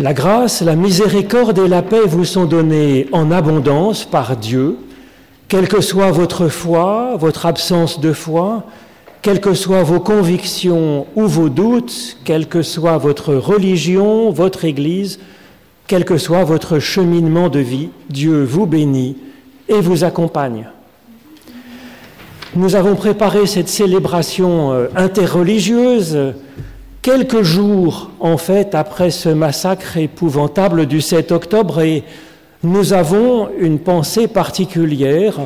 La grâce, la miséricorde et la paix vous sont données en abondance par Dieu, quelle que soit votre foi, votre absence de foi, quelles que soient vos convictions ou vos doutes, quelle que soit votre religion, votre Église, quel que soit votre cheminement de vie, Dieu vous bénit et vous accompagne. Nous avons préparé cette célébration euh, interreligieuse quelques jours en fait après ce massacre épouvantable du 7 octobre et nous avons une pensée particulière,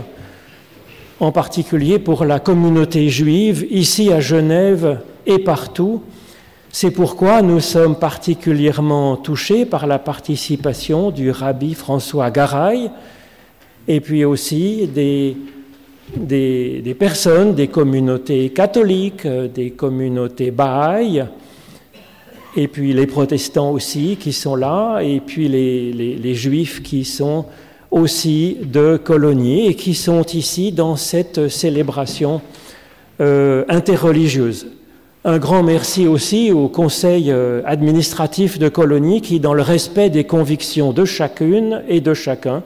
en particulier pour la communauté juive ici à Genève et partout. C'est pourquoi nous sommes particulièrement touchés par la participation du rabbi François Garay et puis aussi des, des, des personnes des communautés catholiques, des communautés bahaïs, et puis les protestants aussi qui sont là, et puis les, juifs qui sont aussi de colonies et qui sont ici dans cette célébration euh, interreligieuse. Un grand merci aussi au conseil euh, administratif de colonie qui, dans le respect des convictions de chacune et de chacun,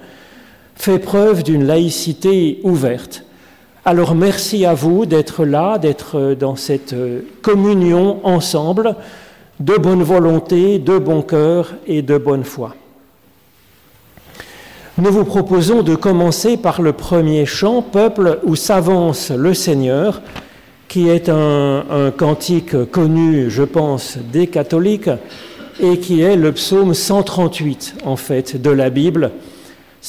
fait preuve d'une laïcité ouverte. Alors merci à vous d'être là, d'être dans cette euh, communion ensemble de bonne volonté, de bon cœur et de bonne foi. Nous vous proposons de commencer par le premier chant, Peuple où s'avance le Seigneur, qui est un, cantique connu, je pense, des catholiques, et qui est le psaume 138, en fait, de la Bible.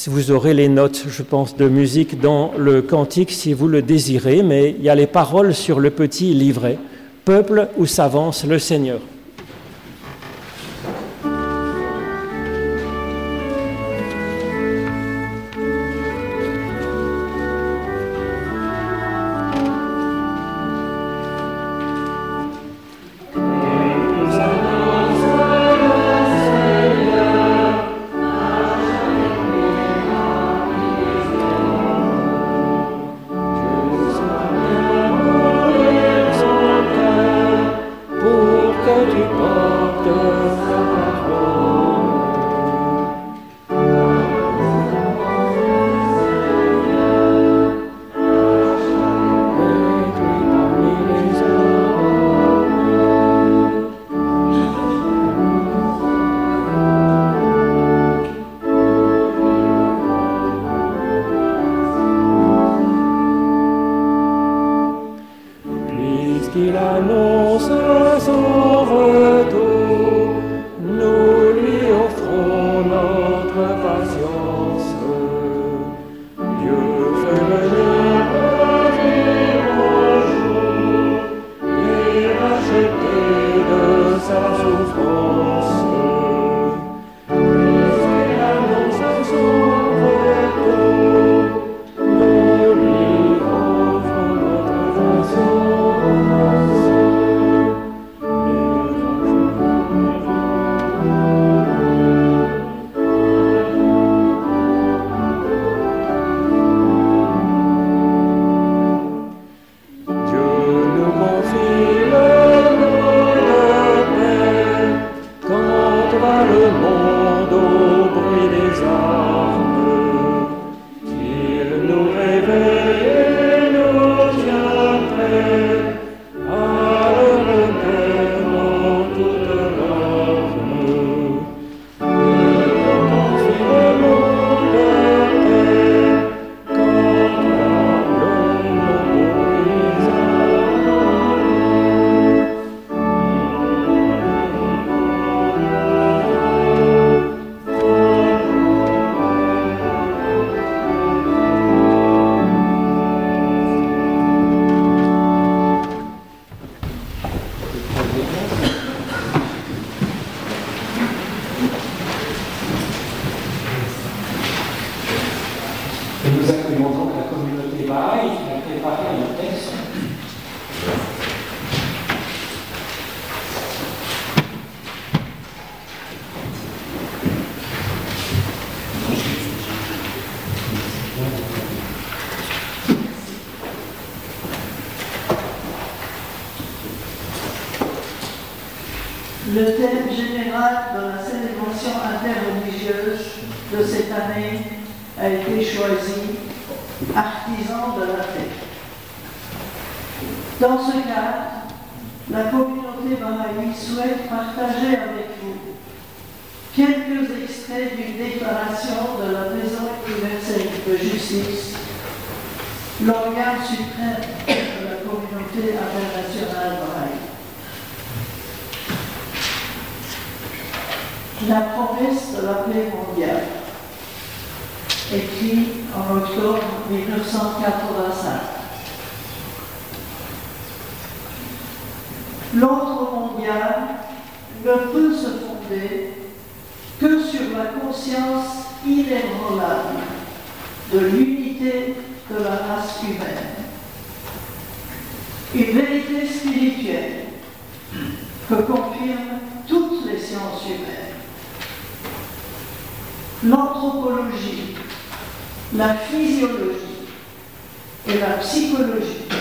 Vous aurez les notes, je pense, de musique dans le cantique si vous le désirez, mais il y a les paroles sur le petit livret, Peuple où s'avance le Seigneur. Le thème général dans la célébration choisi artisan de la paix. Dans ce cadre, la communauté Baha'i souhaite partager avec vous quelques extraits d'une déclaration de la Maison universelle de justice, l'organe suprême de la communauté internationale Baha'i. La promesse de la paix mondiale, écrit en octobre 1985. L'ordre mondial ne peut se fonder que sur la conscience inébranlable de l'unité de la race humaine. Une vérité spirituelle que confirment toutes les sciences humaines. L'anthropologie, la physiologie et la psychologie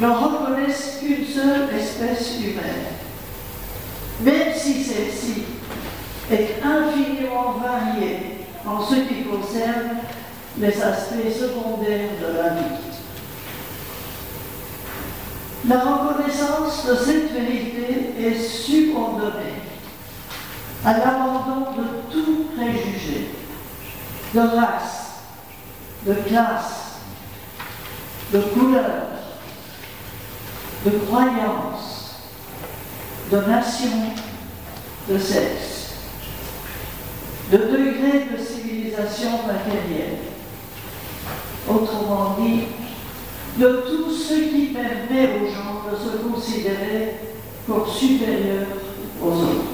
ne reconnaissent qu'une seule espèce humaine, même si celle-ci est infiniment variée en ce qui concerne les aspects secondaires de la vie. La reconnaissance de cette vérité est subordonnée à l'abandon de tout préjugé, de race, de classe, de couleur, de croyance, de nation, de sexe, de degré de civilisation matérielle. Autrement dit, de tout ce qui permet aux gens de se considérer comme supérieurs aux autres.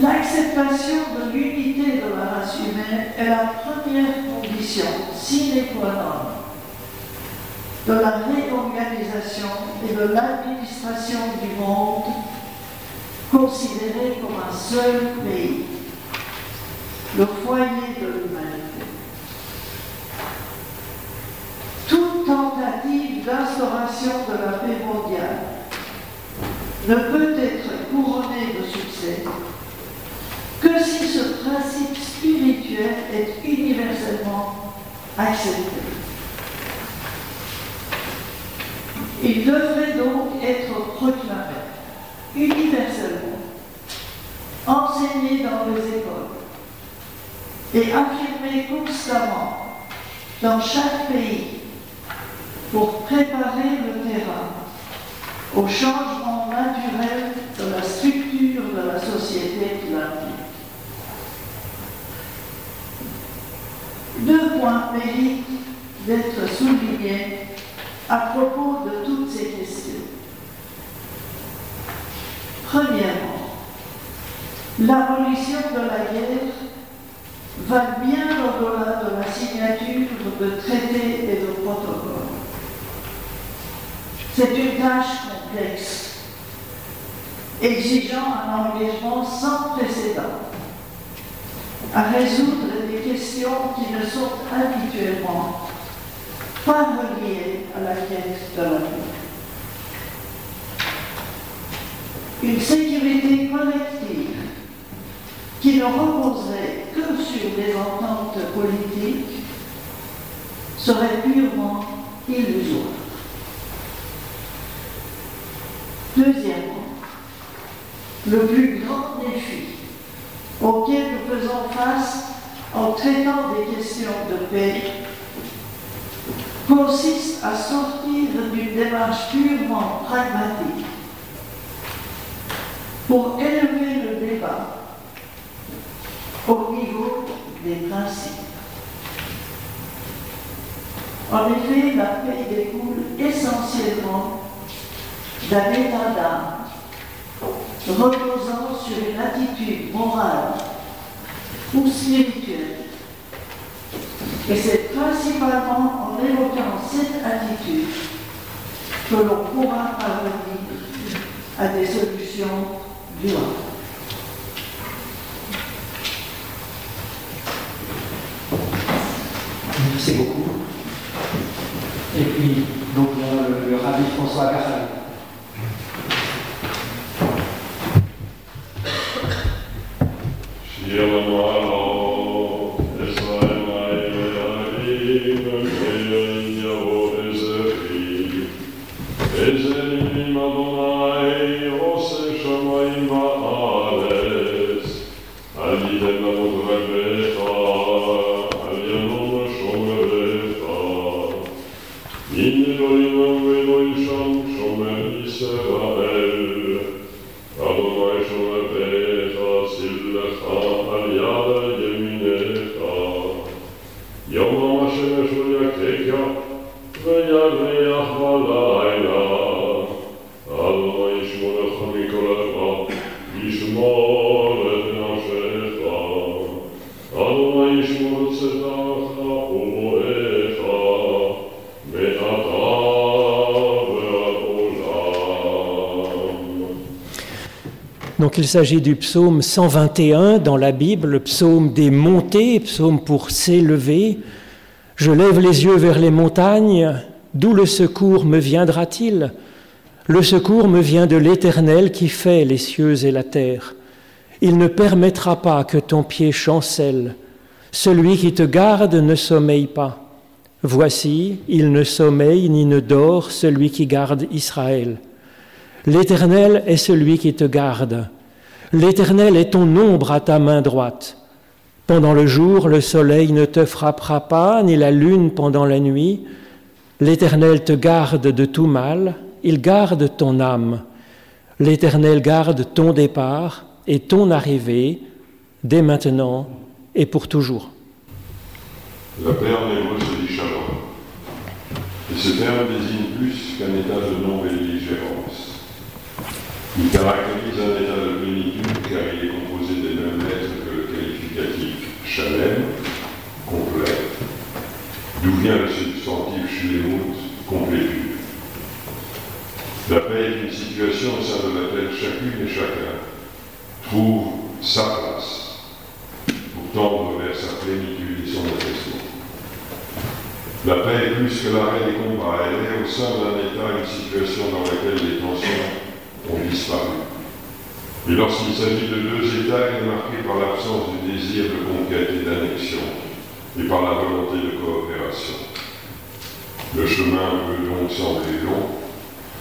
L'acceptation de l'unité de la race humaine est la première condition sine qua non de la réorganisation et de l'administration du monde considéré comme un seul pays, le foyer de l'humanité. Toute tentative d'instauration de la paix mondiale ne peut être couronnée de succès que si ce principe spirituel est universellement accepté. Il devrait donc être proclamé universellement, enseigné dans les écoles et affirmé constamment dans chaque pays pour préparer le terrain au changement naturel de la structure de la société qui l'implique. Deux points méritent d'être soulignés à propos de toutes ces questions. Premièrement, l'abolition de la guerre va bien au-delà de la signature de traités et de protocoles. C'est une tâche complexe, exigeant un engagement sans précédent à résoudre des questions qui ne sont habituellement pas reliées à la quête de la vie. Une sécurité collective qui ne reposerait que sur des ententes politiques serait purement illusoire. Deuxièmement, le plus grand défi auquel nous faisons face en traitant des questions de paix consiste à sortir d'une démarche purement pragmatique pour élever le débat au niveau des principes. En effet, la paix découle essentiellement d'un état d'âme reposant sur une attitude morale ou spirituelle. Et c'est principalement en évoquant cette attitude que l'on pourra parvenir à des solutions durables. Merci beaucoup. Et puis, donc, le, le rabbi François. Shirama Donc il s'agit du psaume 121 dans la Bible, le psaume des montées, psaume pour s'élever. Je lève les yeux vers les montagnes, d'où le secours me viendra-t-il? Le secours me vient de l'Éternel qui fait les cieux et la terre. Il ne permettra pas que ton pied chancelle. Celui qui te garde ne sommeille pas. Voici, il ne sommeille ni ne dort celui qui garde Israël. L'Éternel est celui qui te garde. L'Éternel est ton ombre à ta main droite. Pendant le jour, le soleil ne te frappera pas, ni la lune pendant la nuit. L'Éternel te garde de tout mal, il garde ton âme. L'Éternel garde ton départ et ton arrivée, dès maintenant et pour toujours. La paix en. Et ce terme désigne plus qu'un état de non-belligérance. Il caractérise un état de plénitude car il est composé des mêmes lettres que le qualificatif chalem, complet, d'où vient le substantif shlemut, complétude. La paix est une situation au sein de laquelle chacune et chacun trouve sa place pour tendre vers sa plénitude et son apaisement. La paix est plus que l'arrêt des combats, elle est au sein d'un état, une situation dans laquelle les tensions ont disparu. Et lorsqu'il s'agit de deux États, il est marqué par l'absence du désir de conquête et d'annexion, et par la volonté de coopération. Le chemin peut donc sembler long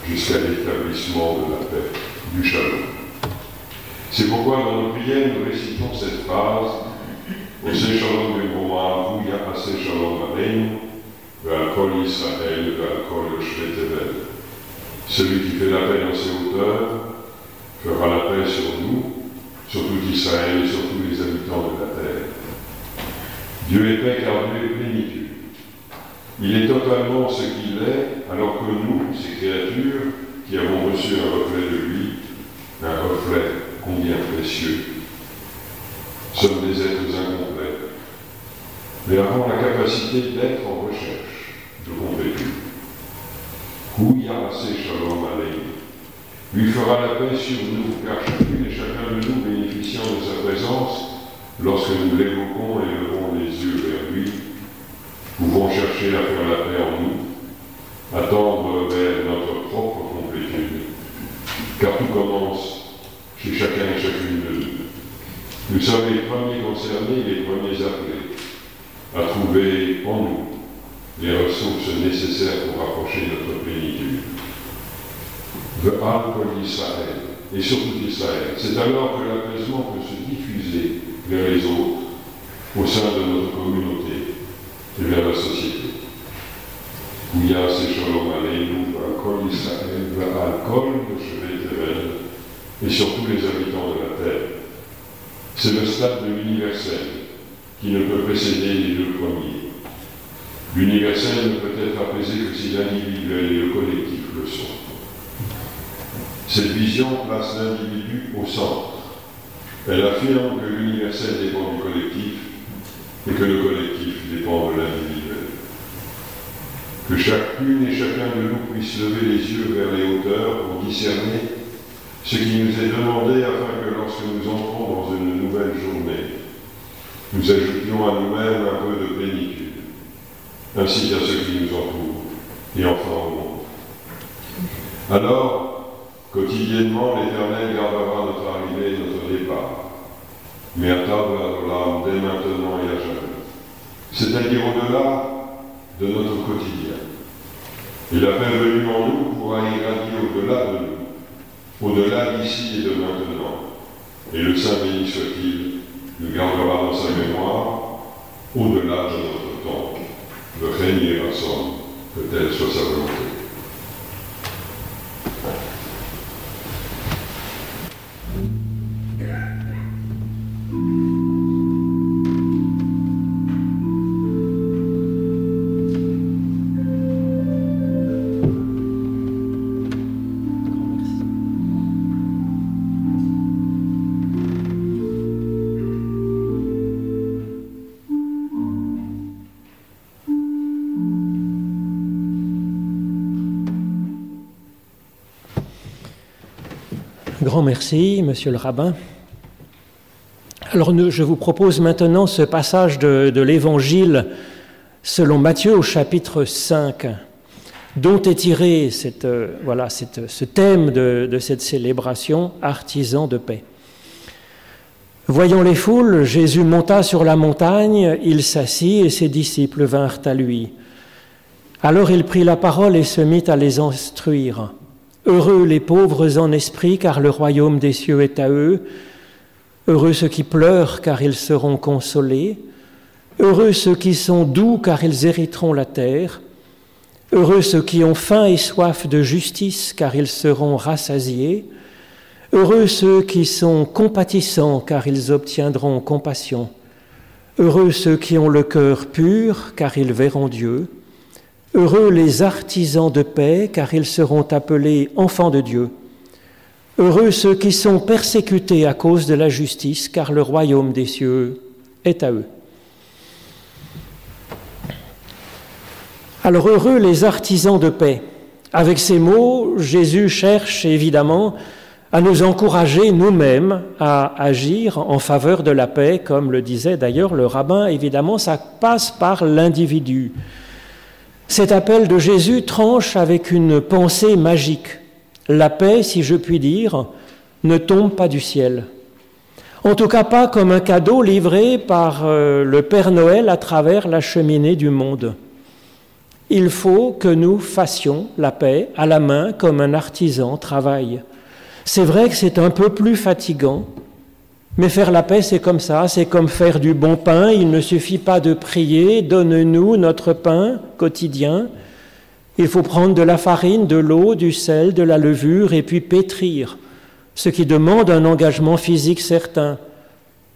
jusqu'à l'établissement de la paix, du shalom. C'est pourquoi dans nos prières, nous récitons cette phrase Au Shalom Shalom Aleinu, Israël, Ve'al Shvetevel. Celui qui fait la paix dans ses hauteurs fera la paix sur nous, sur tout Israël et sur tous les habitants de la terre. Dieu est paix car Dieu est plénitude. Il est totalement ce qu'il est, alors que nous, ces créatures, qui avons reçu un reflet de lui, un reflet combien précieux, sommes des êtres incomplets, mais avons la capacité d'être en recherche de complétude. Yahasé Shalom Aleinu. Lui fera la paix sur nous, car chacune et chacun de nous bénéficiant de sa présence, lorsque nous l'évoquons et levons les yeux vers lui, pouvons chercher à faire la paix en nous, à tendre vers notre propre complétude, car tout commence chez chacun et chacune de nous. Nous sommes les premiers concernés, les premiers appelés à trouver en nous les ressources nécessaires pour approcher notre plénitude. Le alcool d'Israël, et surtout d'Israël, c'est alors que l'apaisement peut se diffuser vers les autres, au sein de notre communauté et vers la société. A ces shalom aleinu, alcool d'Israël, alcool de et surtout les habitants de la terre. C'est le stade de l'universel qui ne peut précéder les deux premiers. L'universel ne peut être apaisé que si l'individuel et le collectif le sont. Cette vision place l'individu au centre. Elle affirme que l'universel dépend du collectif et que le collectif dépend de l'individuel. Que chacune et chacun de nous puisse lever les yeux vers les hauteurs pour discerner ce qui nous est demandé afin que lorsque nous entrons dans une nouvelle journée, nous ajoutions à nous-mêmes un peu de plénitude ainsi qu'à ceux qui nous entourent, et enfin au monde. Alors, quotidiennement, l'Éternel gardera notre arrivée et notre départ, mais à table l'âme dès maintenant et à jamais, c'est-à-dire au-delà de notre quotidien. Et la paix venue en nous pourra irradier au-delà de nous, au-delà d'ici et de maintenant. Et le Saint béni soit-il, nous gardera dans sa mémoire, au-delà de notre de régner ensemble, que telle soit sa volonté? Merci, monsieur le rabbin. Alors je vous propose maintenant ce passage de, l'Évangile selon Matthieu au chapitre 5, dont est tiré euh, ce thème de, de cette célébration, artisan de paix. Voyant les foules, Jésus monta sur la montagne, il s'assit et ses disciples vinrent à lui. Alors il prit la parole et se mit à les instruire. Heureux les pauvres en esprit, car le royaume des cieux est à eux. Heureux ceux qui pleurent, car ils seront consolés. Heureux ceux qui sont doux, car ils hériteront la terre. Heureux ceux qui ont faim et soif de justice, car ils seront rassasiés. Heureux ceux qui sont compatissants, car ils obtiendront compassion. Heureux ceux qui ont le cœur pur, car ils verront Dieu. Heureux les artisans de paix, car ils seront appelés enfants de Dieu. Heureux ceux qui sont persécutés à cause de la justice, car le royaume des cieux est à eux. Alors heureux les artisans de paix. Avec ces mots, Jésus cherche évidemment à nous encourager nous-mêmes à agir en faveur de la paix, comme le disait d'ailleurs le rabbin. Évidemment, ça passe par l'individu. Cet appel de Jésus tranche avec une pensée magique. La paix, si je puis dire, ne tombe pas du ciel. En tout cas pas comme un cadeau livré par euh, le Père Noël à travers la cheminée du monde. Il faut que nous fassions la paix à la main comme un artisan travaille. C'est vrai que c'est un peu plus fatigant, mais faire la paix, c'est comme ça, c'est comme faire du bon pain. Il ne suffit pas de prier, donne-nous notre pain quotidien. Il faut prendre de la farine, de l'eau, du sel, de la levure, et puis pétrir, ce qui demande un engagement physique certain.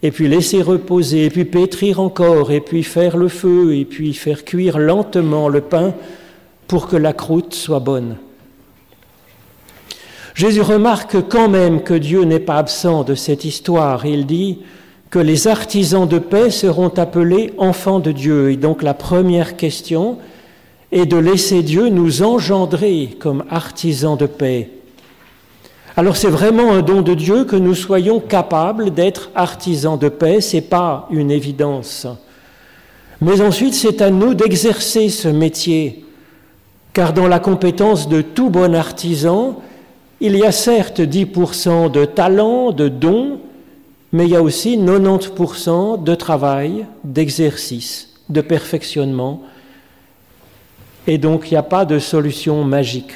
Et puis laisser reposer, et puis pétrir encore, et puis faire le feu, et puis faire cuire lentement le pain pour que la croûte soit bonne. Jésus remarque quand même que Dieu n'est pas absent de cette histoire. Il dit que les artisans de paix seront appelés enfants de Dieu. Et donc la première question est de laisser Dieu nous engendrer comme artisans de paix. Alors c'est vraiment un don de Dieu que nous soyons capables d'être artisans de paix, c'est pas une évidence. Mais ensuite, c'est à nous d'exercer ce métier, car dans la compétence de tout bon artisan, il y a certes 10% de talent, de dons, mais il y a aussi 90% de travail, d'exercice, de perfectionnement. Et donc il n'y a pas de solution magique.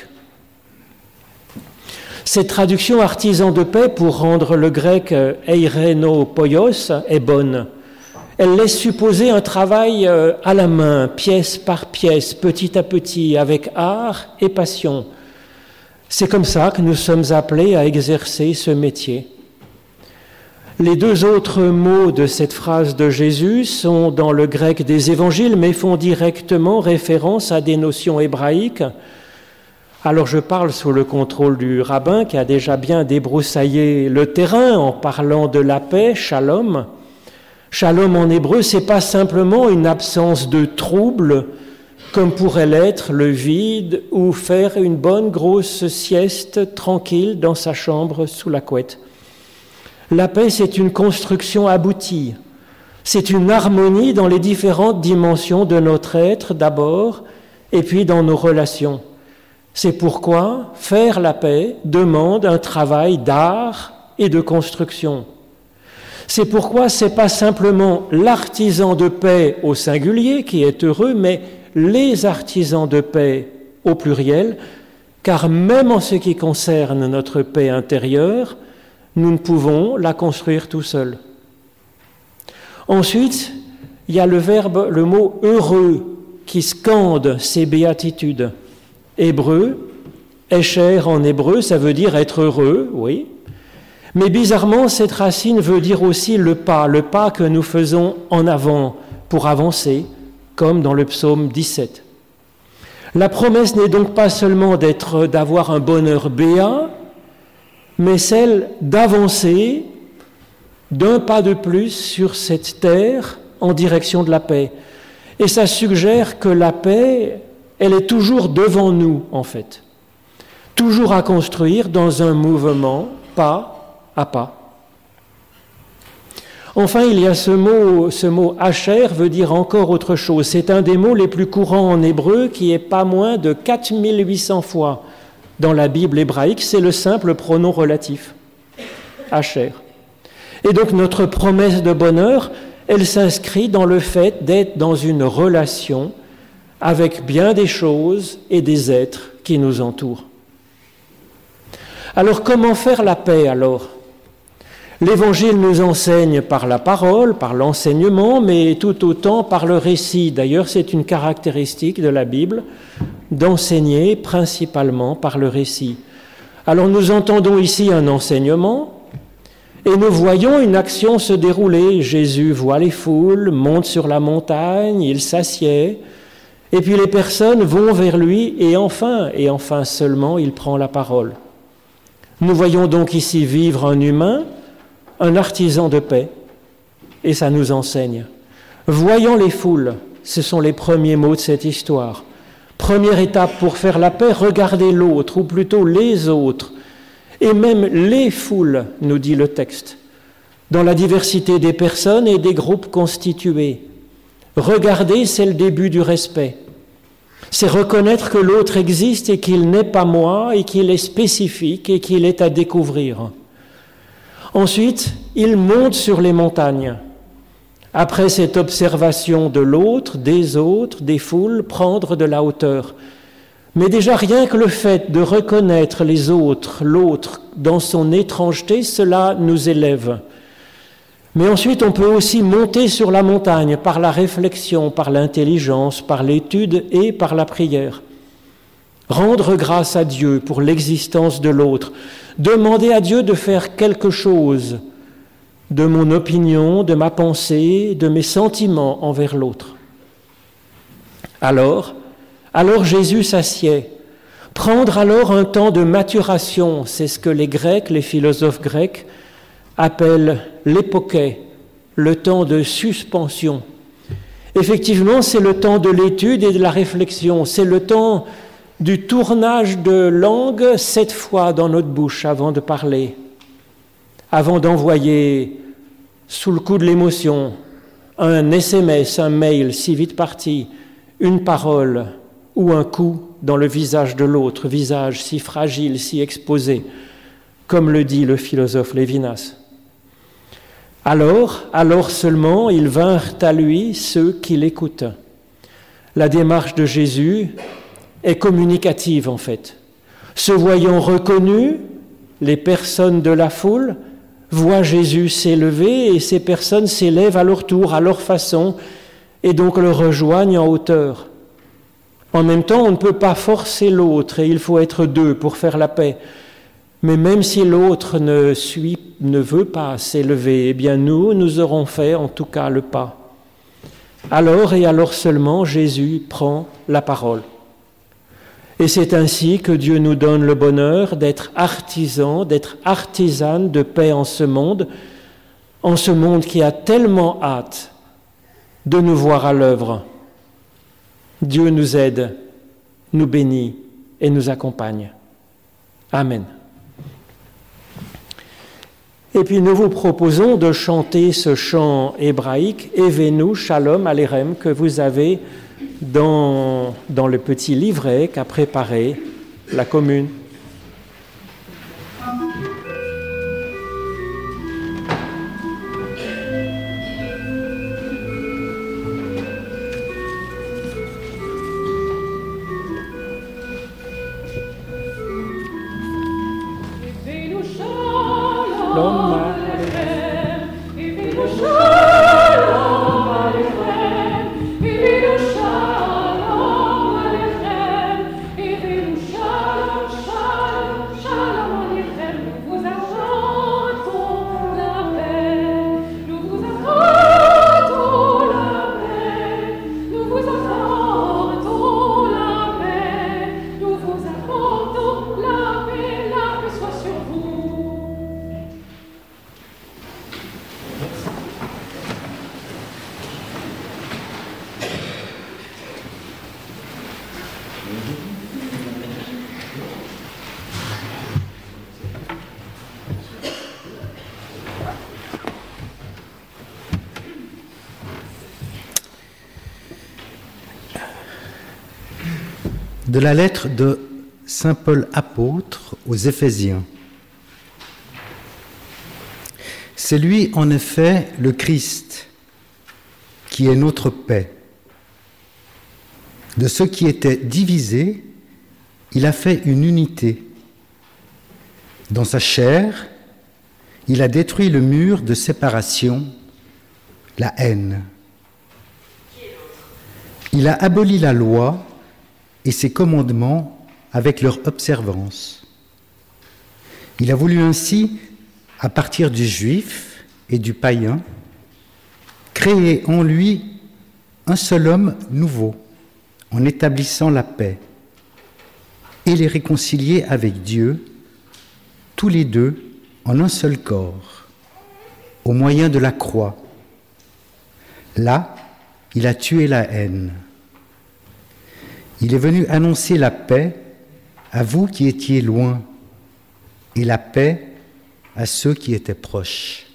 Cette traduction artisan de paix pour rendre le grec eireno poios est bonne. Elle laisse supposer un travail euh, à la main, pièce par pièce, petit à petit, avec art et passion. C'est comme ça que nous sommes appelés à exercer ce métier. Les deux autres mots de cette phrase de Jésus sont dans le grec des évangiles, mais font directement référence à des notions hébraïques. Alors je parle sous le contrôle du rabbin qui a déjà bien débroussaillé le terrain en parlant de la paix, shalom. Shalom en hébreu, c'est pas simplement une absence de trouble, comme pourrait l'être le vide ou faire une bonne grosse sieste tranquille dans sa chambre sous la couette. La paix, c'est une construction aboutie. C'est une harmonie dans les différentes dimensions de notre être d'abord, et puis dans nos relations. C'est pourquoi faire la paix demande un travail d'art et de construction. C'est pourquoi ce n'est pas simplement l'artisan de paix au singulier qui est heureux, mais les artisans de paix au pluriel, car même en ce qui concerne notre paix intérieure, nous ne pouvons la construire tout seuls. Ensuite, il y a le verbe, le mot heureux qui scande ces béatitudes. Hébreu, écher en hébreu, ça veut dire être heureux, oui. Mais bizarrement, cette racine veut dire aussi le pas, le pas que nous faisons en avant pour avancer, comme dans le psaume 17. La promesse n'est donc pas seulement d'être, d'avoir un bonheur béat, mais celle d'avancer d'un pas de plus sur cette terre en direction de la paix. Et ça suggère que la paix, elle est toujours devant nous, en fait. Toujours à construire dans un mouvement pas à pas. Enfin, il y a ce mot, ce mot Asher veut dire encore autre chose. C'est un des mots les plus courants en hébreu qui est pas moins de 4800 fois dans la Bible hébraïque. C'est le simple pronom relatif. Asher. Et donc notre promesse de bonheur, elle s'inscrit dans le fait d'être dans une relation avec bien des choses et des êtres qui nous entourent. Alors comment faire la paix alors? L'Évangile nous enseigne par la parole, par l'enseignement, mais tout autant par le récit. D'ailleurs, c'est une caractéristique de la Bible d'enseigner principalement par le récit. Alors nous entendons ici un enseignement et nous voyons une action se dérouler. Jésus voit les foules, monte sur la montagne, il s'assied, et puis les personnes vont vers lui et enfin, et enfin seulement, il prend la parole. Nous voyons donc ici vivre un humain un artisan de paix, et ça nous enseigne. Voyant les foules, ce sont les premiers mots de cette histoire. Première étape pour faire la paix, regardez l'autre, ou plutôt les autres, et même les foules, nous dit le texte, dans la diversité des personnes et des groupes constitués. Regarder, c'est le début du respect. C'est reconnaître que l'autre existe et qu'il n'est pas moi et qu'il est spécifique et qu'il est à découvrir. Ensuite, il monte sur les montagnes. Après cette observation de l'autre, des autres, des foules, prendre de la hauteur. Mais déjà rien que le fait de reconnaître les autres, l'autre, dans son étrangeté, cela nous élève. Mais ensuite, on peut aussi monter sur la montagne par la réflexion, par l'intelligence, par l'étude et par la prière. Rendre grâce à Dieu pour l'existence de l'autre, demander à Dieu de faire quelque chose de mon opinion, de ma pensée, de mes sentiments envers l'autre. Alors, alors Jésus s'assied. Prendre alors un temps de maturation, c'est ce que les Grecs, les philosophes grecs, appellent l'époquet, le temps de suspension. Effectivement, c'est le temps de l'étude et de la réflexion, c'est le temps du tournage de langue sept fois dans notre bouche avant de parler, avant d'envoyer sous le coup de l'émotion un SMS, un mail si vite parti, une parole ou un coup dans le visage de l'autre, visage si fragile, si exposé, comme le dit le philosophe Lévinas. Alors, alors seulement, ils vinrent à lui ceux qui l'écoutent. La démarche de Jésus est communicative en fait. Se voyant reconnus, les personnes de la foule voient Jésus s'élever et ces personnes s'élèvent à leur tour, à leur façon, et donc le rejoignent en hauteur. En même temps, on ne peut pas forcer l'autre et il faut être deux pour faire la paix. Mais même si l'autre ne, ne veut pas s'élever, eh bien nous, nous aurons fait en tout cas le pas. Alors et alors seulement, Jésus prend la parole. Et c'est ainsi que Dieu nous donne le bonheur d'être artisans, d'être artisanes de paix en ce monde, en ce monde qui a tellement hâte de nous voir à l'œuvre. Dieu nous aide, nous bénit et nous accompagne. Amen. Et puis nous vous proposons de chanter ce chant hébraïque, Evenu Shalom Alerem, que vous avez dans, le petit livret qu'a préparé la commune. De la lettre de Saint Paul apôtre aux Éphésiens. C'est lui, en effet, le Christ, qui est notre paix. De ce qui était divisé, il a fait une unité. Dans sa chair, il a détruit le mur de séparation, la haine. Il a aboli la loi et ses commandements avec leur observance. Il a voulu ainsi, à partir du juif et du païen, créer en lui un seul homme nouveau, en établissant la paix, et les réconcilier avec Dieu, tous les deux en un seul corps, au moyen de la croix. Là, il a tué la haine. Il est venu annoncer la paix à vous qui étiez loin et la paix à ceux qui étaient proches.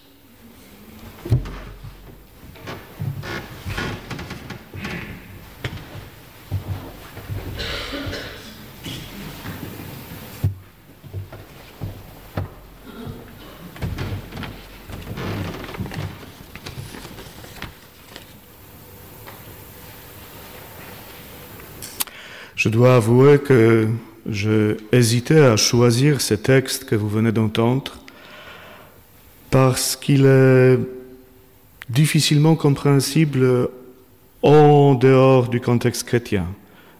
Je dois avouer que je hésitais à choisir ce texte que vous venez d'entendre parce qu'il est difficilement compréhensible en dehors du contexte chrétien.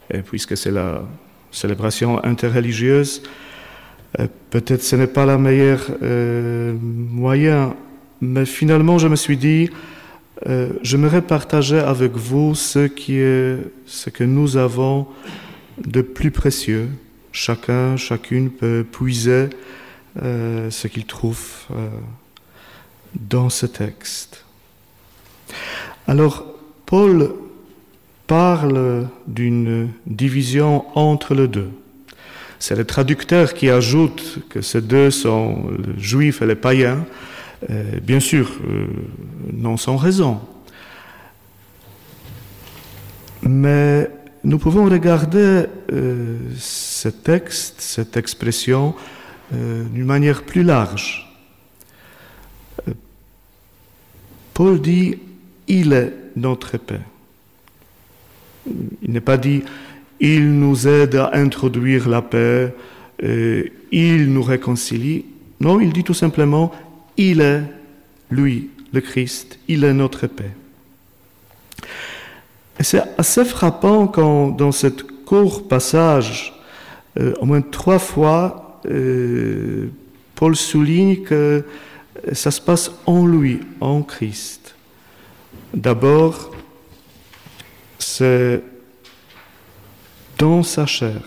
Et puisque c'est la célébration interreligieuse, euh, peut-être ce n'est pas la meilleure euh, moyen, mais finalement je me suis dit, euh, j'aimerais partager avec vous ce que nous avons de plus précieux. Chacun, chacune peut puiser euh, ce qu'il trouve euh, dans ce texte. Alors, Paul parle d'une division entre les deux. C'est le traducteur qui ajoute que ces deux sont les juifs et les païens. Euh, bien sûr, non sans raison. Mais nous pouvons regarder euh, ce texte, cette expression, euh, d'une manière plus large. Euh, Paul dit, il est notre paix. Il n'est pas dit, il nous aide à introduire la paix, il nous réconcilie. Non, il dit tout simplement, il est, lui, le Christ, il est notre paix. C'est assez frappant quand, dans cette court passage, euh, au moins trois fois, euh, Paul souligne que ça se passe en lui, en Christ. D'abord, c'est dans sa chair.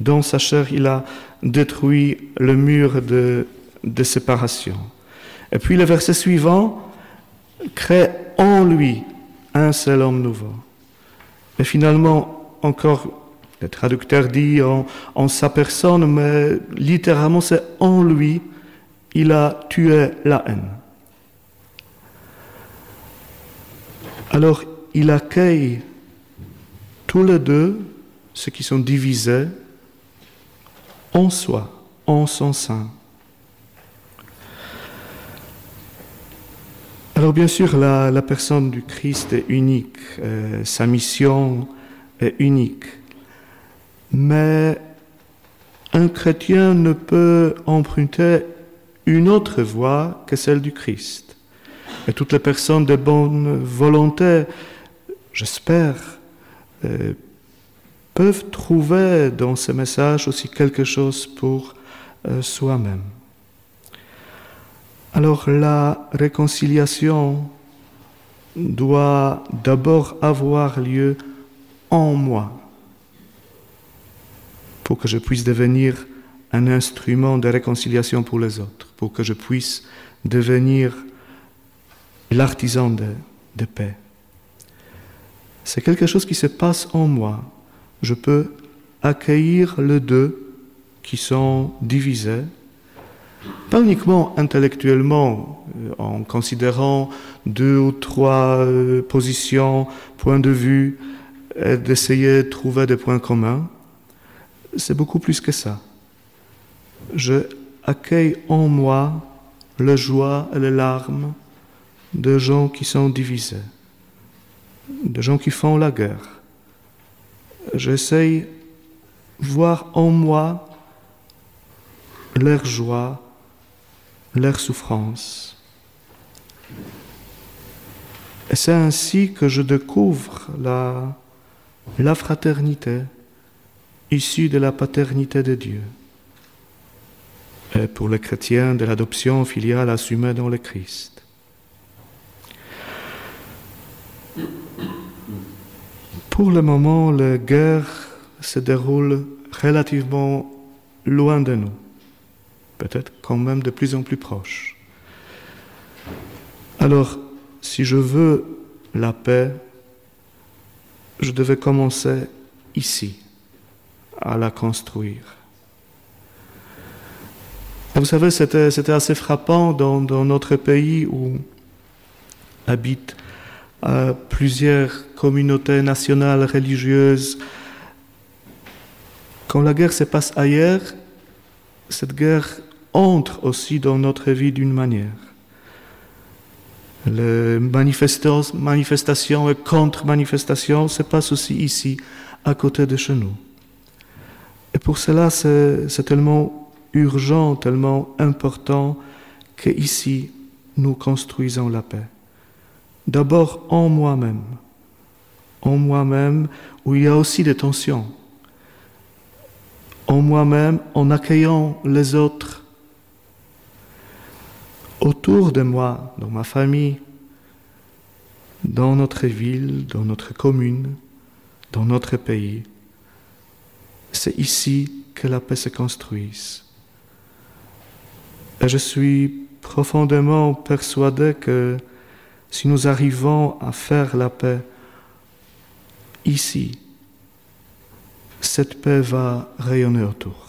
Dans sa chair, il a détruit le mur de séparation. Et puis le verset suivant crée en lui un seul homme nouveau. Mais finalement, encore, le traducteur dit en, sa personne, mais littéralement c'est en lui, il a tué la haine. Alors, il accueille tous les deux, ceux qui sont divisés, en soi, en son sein. Alors bien sûr, la, personne du Christ est unique, euh, sa mission est unique, mais un chrétien ne peut emprunter une autre voie que celle du Christ. Et toutes les personnes de bonne volonté, j'espère, euh, peuvent trouver dans ce message aussi quelque chose pour euh, soi-même. Alors la réconciliation doit d'abord avoir lieu en moi pour que je puisse devenir un instrument de réconciliation pour les autres, pour que je puisse devenir l'artisan de, de paix. C'est quelque chose qui se passe en moi. Je peux accueillir les deux qui sont divisés pas uniquement intellectuellement, euh, en considérant deux ou trois euh, positions, points de vue, d'essayer de trouver des points communs, c'est beaucoup plus que ça. Je accueille en moi la joie et les larmes de gens qui sont divisés, de gens qui font la guerre. J'essaye voir en moi leur joie, leur souffrance. Et c'est ainsi que je découvre la, la fraternité issue de la paternité de Dieu. Et pour les chrétiens, de l'adoption filiale assumée dans le Christ. Pour le moment, la guerre se déroule relativement loin de nous, peut-être quand même de plus en plus proche. Alors, si je veux la paix, je devais commencer ici, à la construire. vous savez, c'était assez frappant dans, notre pays où habitent euh, plusieurs communautés nationales religieuses. Quand la guerre se passe ailleurs, cette guerre entre aussi dans notre vie d'une manière. Les manifestations et contre-manifestations se passent aussi ici, à côté de chez nous. Et pour cela, c'est tellement urgent, tellement important qu'ici, nous construisons la paix. D'abord en moi-même, en moi-même où il y a aussi des tensions, en moi-même en accueillant les autres autour de moi, dans ma famille, dans notre ville, dans notre commune, dans notre pays. C'est ici que la paix se construise. Et je suis profondément persuadé que si nous arrivons à faire la paix ici, cette paix va rayonner autour.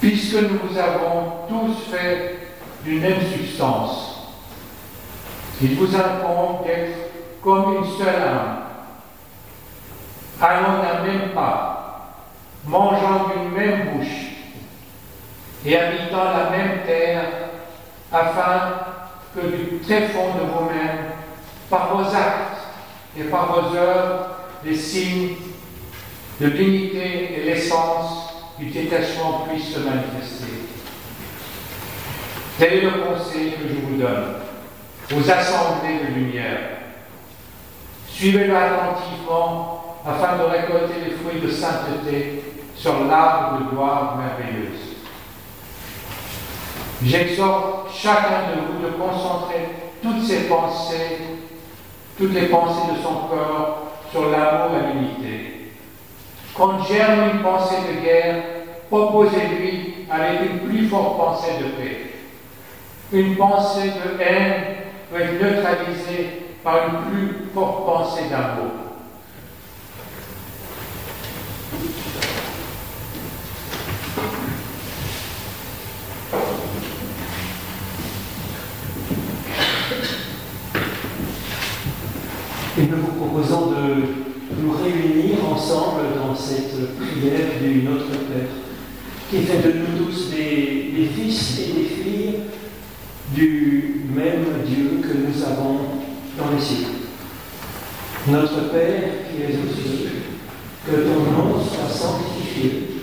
Puisque nous avons tous fait d'une même substance, il vous incombe d'être comme une seule âme, allant d'un même pas, mangeant d'une même bouche et habitant la même terre afin que du très fond de vous-même, par vos actes et par vos œuvres, les signes de l'unité et l'essence du détachement puissent se manifester. Tel est le conseil que je vous donne aux assemblées de lumière. Suivez-le attentivement afin de récolter les fruits de sainteté sur l'arbre de gloire merveilleuse. J'exhorte chacun de vous de concentrer toutes ses pensées, toutes les pensées de son corps sur l'amour et l'unité. Quand germe une pensée de guerre, proposez-lui avec une plus forte pensée de paix. Une pensée de haine peut être neutralisée par une plus forte pensée d'amour. Et nous vous proposons de nous réunir ensemble dans cette prière du Notre Père, qui fait de nous tous des, des fils et des filles du même Dieu que nous avons dans les cieux. Notre Père qui es aux cieux, que ton nom soit sanctifié,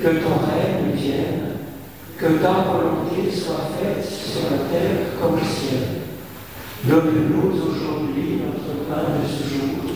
que ton règne vienne, que ta volonté soit faite sur la terre comme au ciel. Donne-nous aujourd'hui notre pain de ce jour.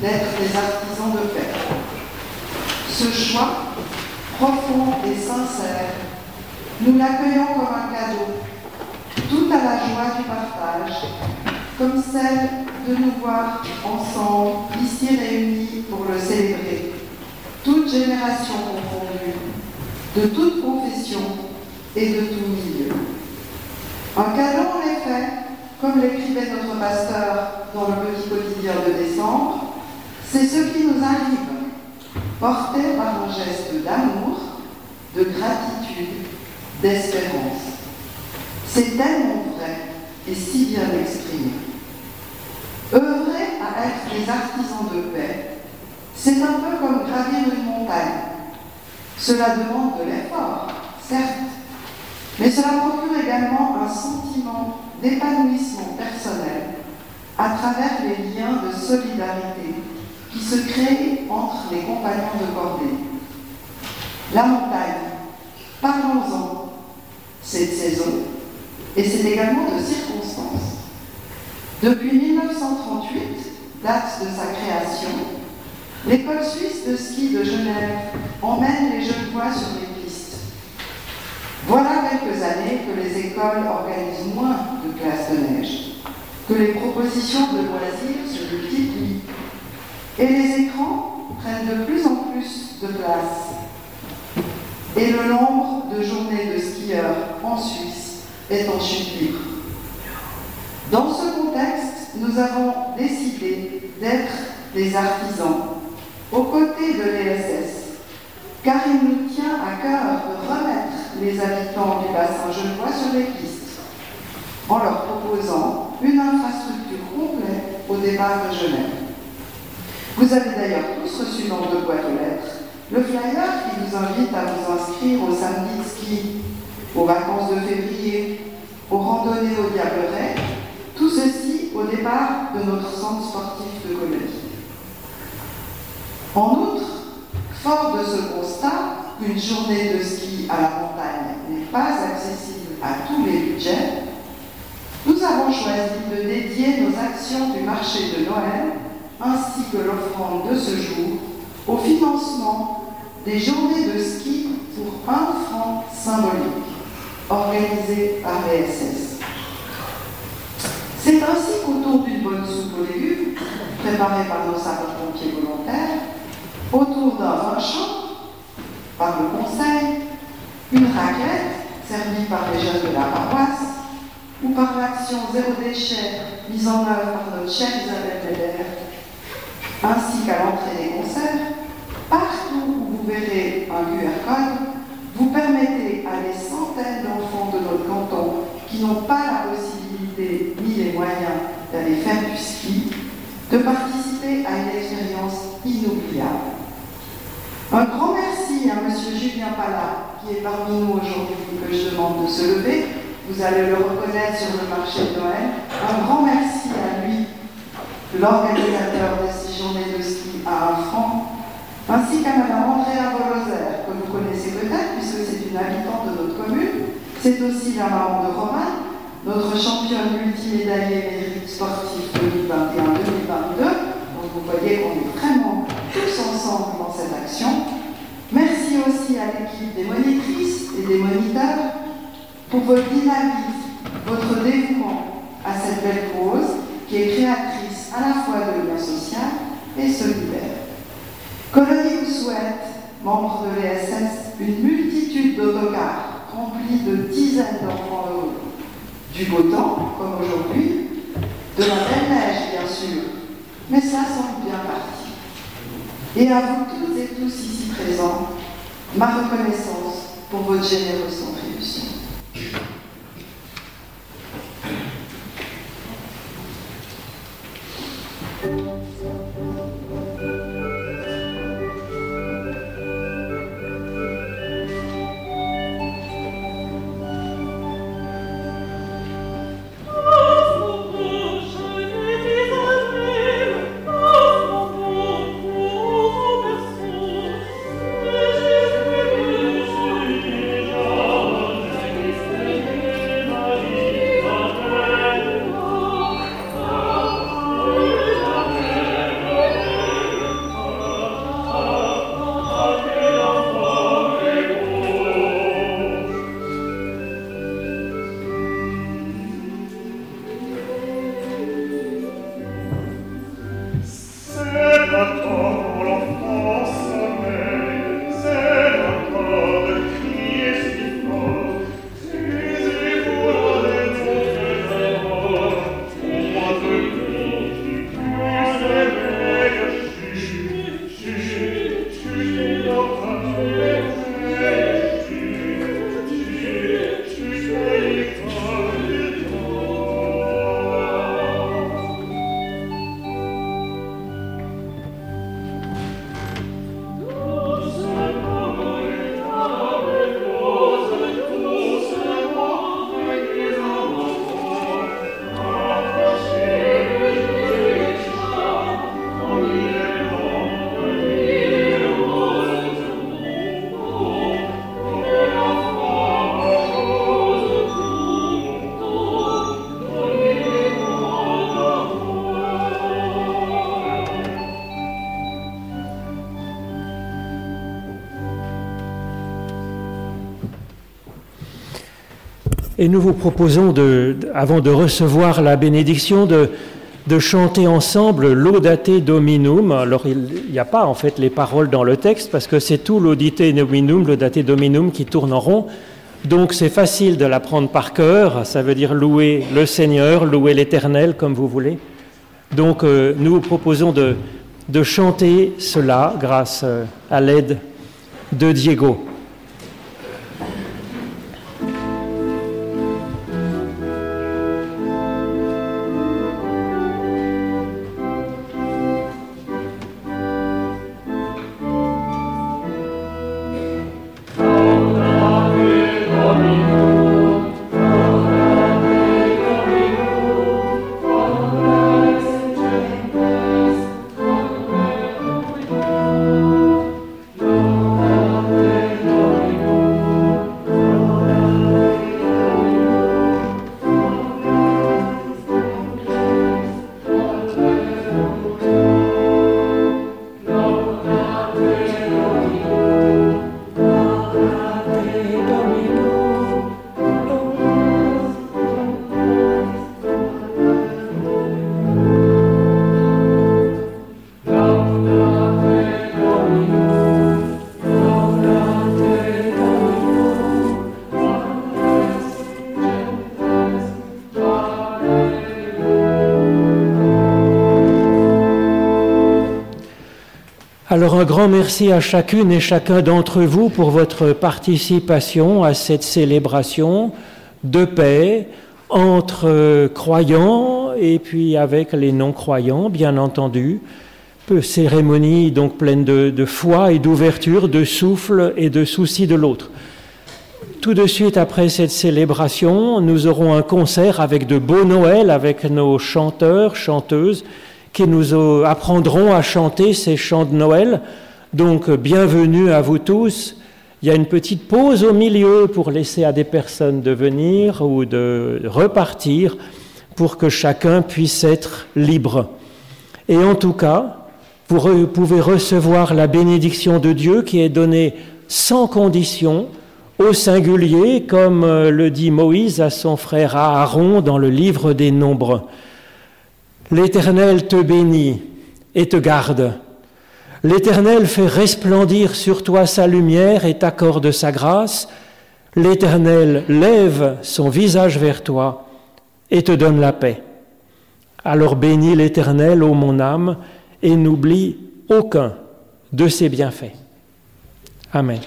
d'être des artisans de paix. Ce choix, profond et sincère, nous l'accueillons comme un cadeau, tout à la joie du partage, comme celle de nous voir ensemble, ici réunis pour le célébrer, toutes générations confondues, de toute confession et de tout milieu. Un cadeau, en effet, comme l'écrivait notre pasteur dans le petit quotidien de décembre, c'est ce qui nous arrive, porté par un geste d'amour, de gratitude, d'espérance. C'est tellement vrai et si bien exprimé. Œuvrer à être des artisans de paix, c'est un peu comme gravir une montagne. Cela demande de l'effort, certes, mais cela procure également un sentiment d'épanouissement personnel à travers les liens de solidarité qui se créent entre les compagnons de cordée. La montagne, parlons-en, cette saison, et c'est également de circonstances. Depuis 1938, date de sa création, l'école suisse de ski de Genève emmène les jeunes voix sur les. Voilà quelques années que les écoles organisent moins de classes de neige, que les propositions de loisirs se multiplient et les écrans prennent de plus en plus de place. Et le nombre de journées de skieurs en Suisse est en chute libre. Dans ce contexte, nous avons décidé d'être des artisans aux côtés de l'ESS, car il nous tient à cœur de remettre les habitants du bassin genevois sur les pistes, en leur proposant une infrastructure complète au départ de Genève. Vous avez d'ailleurs tous reçu dans deux boîtes aux lettres le flyer qui vous invite à vous inscrire au samedi de ski, aux vacances de février, aux randonnées au Diableret, tout ceci au départ de notre centre sportif de comédie. En outre, fort de ce constat qu'une journée de ski à la montagne n'est pas accessible à tous les budgets, nous avons choisi de dédier nos actions du marché de Noël ainsi que l'offrande de ce jour au financement des journées de ski pour un franc symbolique organisées par l'ESS. C'est ainsi qu'autour d'une bonne soupe aux légumes, préparée par nos sapeurs-pompiers volontaires, autour d'un vin chaud, par le conseil, une raclette servie par les jeunes de la paroisse, ou par l'action Zéro déchet mise en œuvre par notre chère Isabelle Bébert, ainsi qu'à l'entrée des concerts, partout où vous verrez un QR code, vous permettez à des centaines d'enfants de notre canton qui n'ont pas la possibilité ni les moyens d'aller faire du ski, de participer à une expérience. Un grand merci à M. Julien Pala, qui est parmi nous aujourd'hui, que je demande de se lever. Vous allez le reconnaître sur le marché de Noël. Un grand merci à lui, l'organisateur de ces journées de ski à un franc, ainsi qu'à Madame Andrea Voloser, que vous connaissez peut-être puisque c'est une habitante de notre commune. C'est aussi la maman de Romain, notre championne multimédaillée mérite sportif 2021-2022. Donc vous voyez qu'on est tous dans cette action. Merci aussi à l'équipe des monitrices et des moniteurs pour votre dynamisme, votre dévouement à cette belle cause qui est créatrice à la fois de lien social et solidaire. Colonie vous souhaite, membres de l'ESS, une multitude d'autocars remplis de dizaines d'enfants heureux. Du beau temps, comme aujourd'hui, de la belle neige, bien sûr, mais ça semble bien parti. Et à vous toutes et tous ici présents, ma reconnaissance pour votre généreuse Et nous vous proposons, de, avant de recevoir la bénédiction, de, de chanter ensemble l'Audate Dominum. Alors il n'y a pas en fait les paroles dans le texte parce que c'est tout l'Audite Dominum, l'Audate Dominum qui tourne en rond. Donc c'est facile de l'apprendre par cœur, ça veut dire louer le Seigneur, louer l'Éternel comme vous voulez. Donc euh, nous vous proposons de, de chanter cela grâce euh, à l'aide de Diego. Merci à chacune et chacun d'entre vous pour votre participation à cette célébration de paix entre croyants et puis avec les non-croyants, bien entendu. Cérémonie donc pleine de, foi et d'ouverture, de souffle et de souci de l'autre. Tout de suite après cette célébration, nous aurons un concert avec de beaux Noëls, avec nos chanteurs, chanteuses, qui nous apprendront à chanter ces chants de Noël. Donc, bienvenue à vous tous. Il y a une petite pause au milieu pour laisser à des personnes de venir ou de repartir pour que chacun puisse être libre. Et en tout cas, vous pouvez recevoir la bénédiction de Dieu qui est donnée sans condition, au singulier, comme euh, le dit Moïse à son frère Aaron dans le livre des Nombres. L'Éternel te bénit et te garde. L'Éternel fait resplendir sur toi sa lumière et t'accorde sa grâce. L'Éternel lève son visage vers toi et te donne la paix. Alors bénis l'Éternel, ô mon âme, et n'oublie aucun de ses bienfaits. Amen.